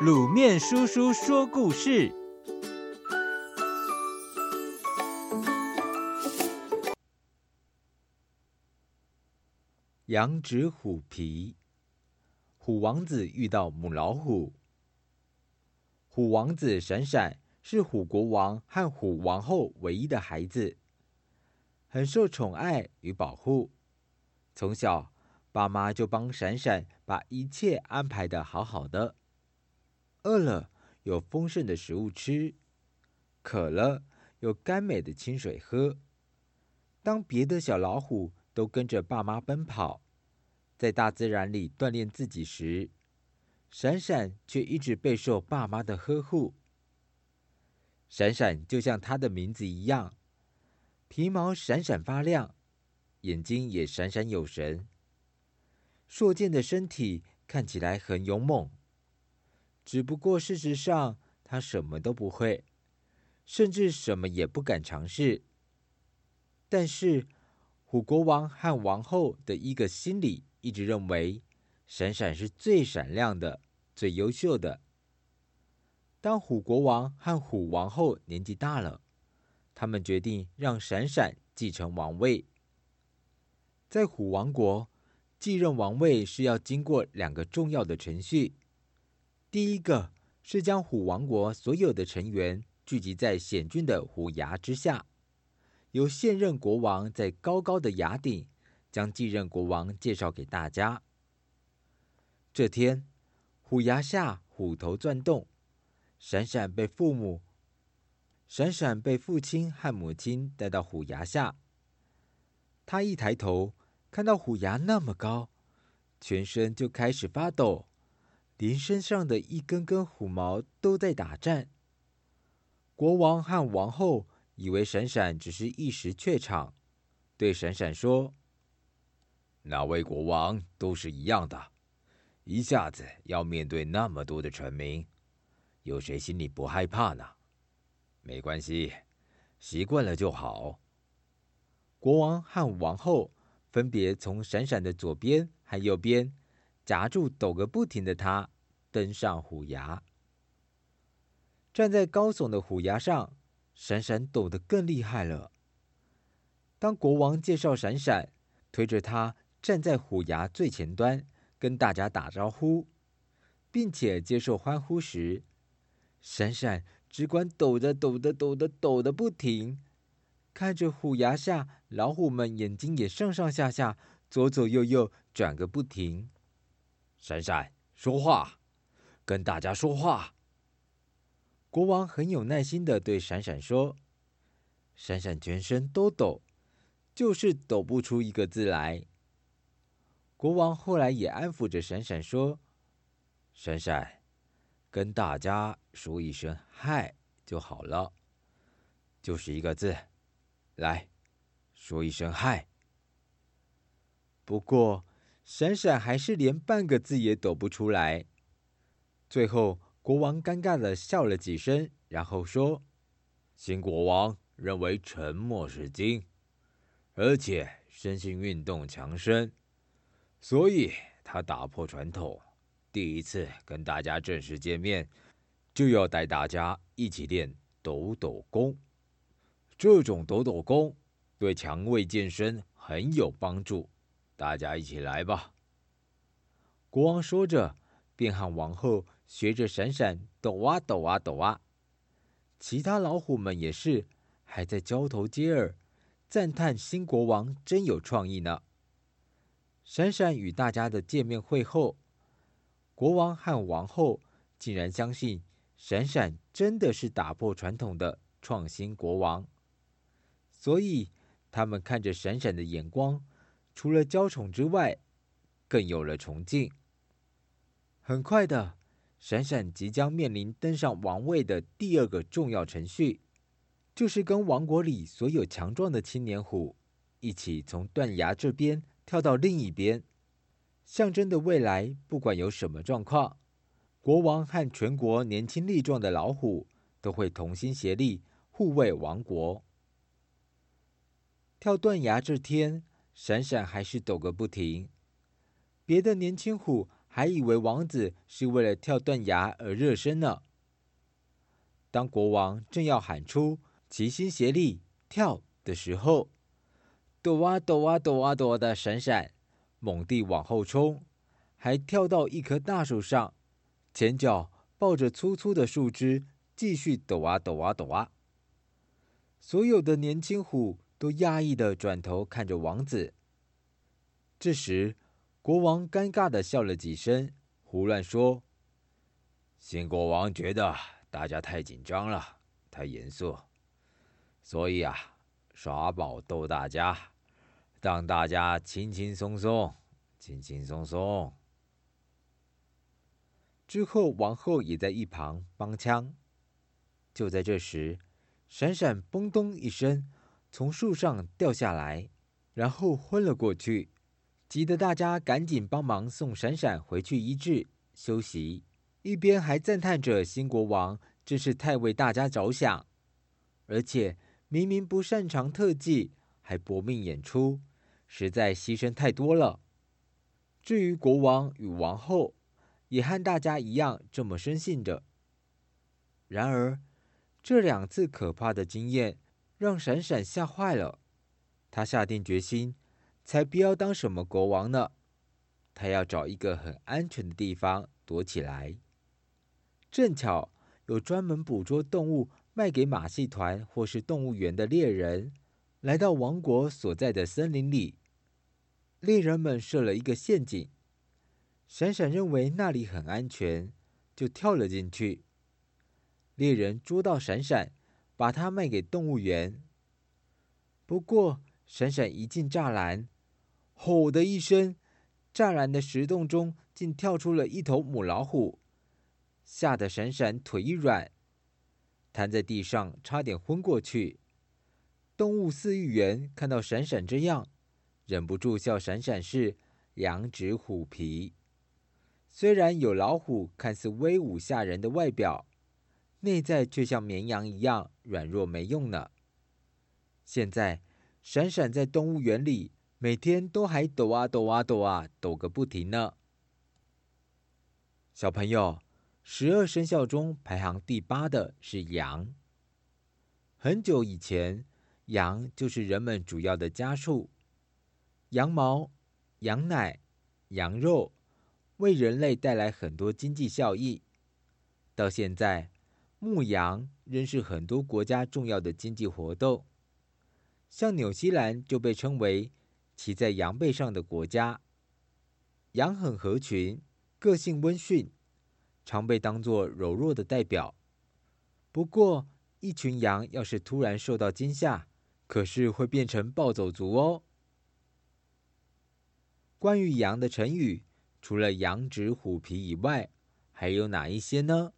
卤面叔叔说故事：羊脂虎皮。虎王子遇到母老虎。虎王子闪闪是虎国王和虎王后唯一的孩子，很受宠爱与保护。从小，爸妈就帮闪闪把一切安排的好好的。饿了有丰盛的食物吃，渴了有甘美的清水喝。当别的小老虎都跟着爸妈奔跑，在大自然里锻炼自己时，闪闪却一直备受爸妈的呵护。闪闪就像它的名字一样，皮毛闪闪发亮，眼睛也闪闪有神。硕健的身体看起来很勇猛，只不过事实上他什么都不会，甚至什么也不敢尝试。但是虎国王和王后的一个心里一直认为，闪闪是最闪亮的、最优秀的。当虎国王和虎王后年纪大了，他们决定让闪闪继承王位。在虎王国，继任王位是要经过两个重要的程序。第一个是将虎王国所有的成员聚集在险峻的虎牙之下，由现任国王在高高的崖顶将继任国王介绍给大家。这天，虎牙下虎头钻动，闪闪被父母、闪闪被父亲和母亲带到虎牙下。他一抬头。看到虎牙那么高，全身就开始发抖，连身上的一根根虎毛都在打颤。国王和王后以为闪闪只是一时怯场，对闪闪说：“哪位国王都是一样的，一下子要面对那么多的臣民，有谁心里不害怕呢？没关系，习惯了就好。”国王和王后。分别从闪闪的左边和右边夹住抖个不停的他，登上虎牙。站在高耸的虎牙上，闪闪抖得更厉害了。当国王介绍闪闪，推着他站在虎牙最前端，跟大家打招呼，并且接受欢呼时，闪闪只管抖着抖着抖着抖得不停。看着虎牙下老虎们，眼睛也上上下下、左左右右转个不停。闪闪，说话，跟大家说话。国王很有耐心的对闪闪说：“闪闪全身都抖，就是抖不出一个字来。”国王后来也安抚着闪闪说：“闪闪，跟大家说一声嗨就好了，就是一个字。”来，说一声嗨。不过，闪闪还是连半个字也抖不出来。最后，国王尴尬的笑了几声，然后说：“新国王认为沉默是金，而且身心运动强身，所以他打破传统，第一次跟大家正式见面，就要带大家一起练抖抖功。”这种抖抖功对肠胃健身很有帮助，大家一起来吧。国王说着，便和王后学着闪闪抖啊抖啊抖啊。其他老虎们也是，还在交头接耳，赞叹新国王真有创意呢。闪闪与大家的见面会后，国王和王后竟然相信闪闪真的是打破传统的创新国王。所以，他们看着闪闪的眼光，除了娇宠之外，更有了崇敬。很快的，闪闪即将面临登上王位的第二个重要程序，就是跟王国里所有强壮的青年虎一起从断崖这边跳到另一边，象征的未来，不管有什么状况，国王和全国年轻力壮的老虎都会同心协力护卫王国。跳断崖这天，闪闪还是抖个不停。别的年轻虎还以为王子是为了跳断崖而热身呢。当国王正要喊出“齐心协力跳”的时候，抖啊抖啊抖啊抖的闪闪猛地往后冲，还跳到一棵大树上，前脚抱着粗粗的树枝，继续抖啊抖啊抖啊。所有的年轻虎都讶异的转头看着王子。这时，国王尴尬的笑了几声，胡乱说：“新国王觉得大家太紧张了，太严肃，所以啊，耍宝逗大家，让大家轻轻松松，轻轻松松。”之后，王后也在一旁帮腔。就在这时，闪闪“嘣咚”一声从树上掉下来，然后昏了过去。急得大家赶紧帮忙送闪闪回去医治休息，一边还赞叹着新国王真是太为大家着想，而且明明不擅长特技，还搏命演出，实在牺牲太多了。至于国王与王后，也和大家一样这么深信着。然而，这两次可怕的经验让闪闪吓坏了，他下定决心。才不要当什么国王呢！他要找一个很安全的地方躲起来。正巧有专门捕捉动物卖给马戏团或是动物园的猎人来到王国所在的森林里。猎人们设了一个陷阱，闪闪认为那里很安全，就跳了进去。猎人捉到闪闪，把它卖给动物园。不过，闪闪一进栅栏，吼的一声，栅栏的石洞中竟跳出了一头母老虎，吓得闪闪腿一软，瘫在地上，差点昏过去。动物饲育员看到闪闪这样，忍不住笑闪闪是羊脂虎皮。虽然有老虎看似威武吓人的外表，内在却像绵羊一样软弱没用呢。现在，闪闪在动物园里。每天都还抖啊抖啊抖啊抖个不停呢。小朋友，十二生肖中排行第八的是羊。很久以前，羊就是人们主要的家畜，羊毛、羊奶、羊肉为人类带来很多经济效益。到现在，牧羊仍是很多国家重要的经济活动。像纽西兰就被称为骑在羊背上的国家，羊很合群，个性温驯，常被当作柔弱的代表。不过，一群羊要是突然受到惊吓，可是会变成暴走族哦。关于羊的成语，除了羊脂虎皮以外，还有哪一些呢？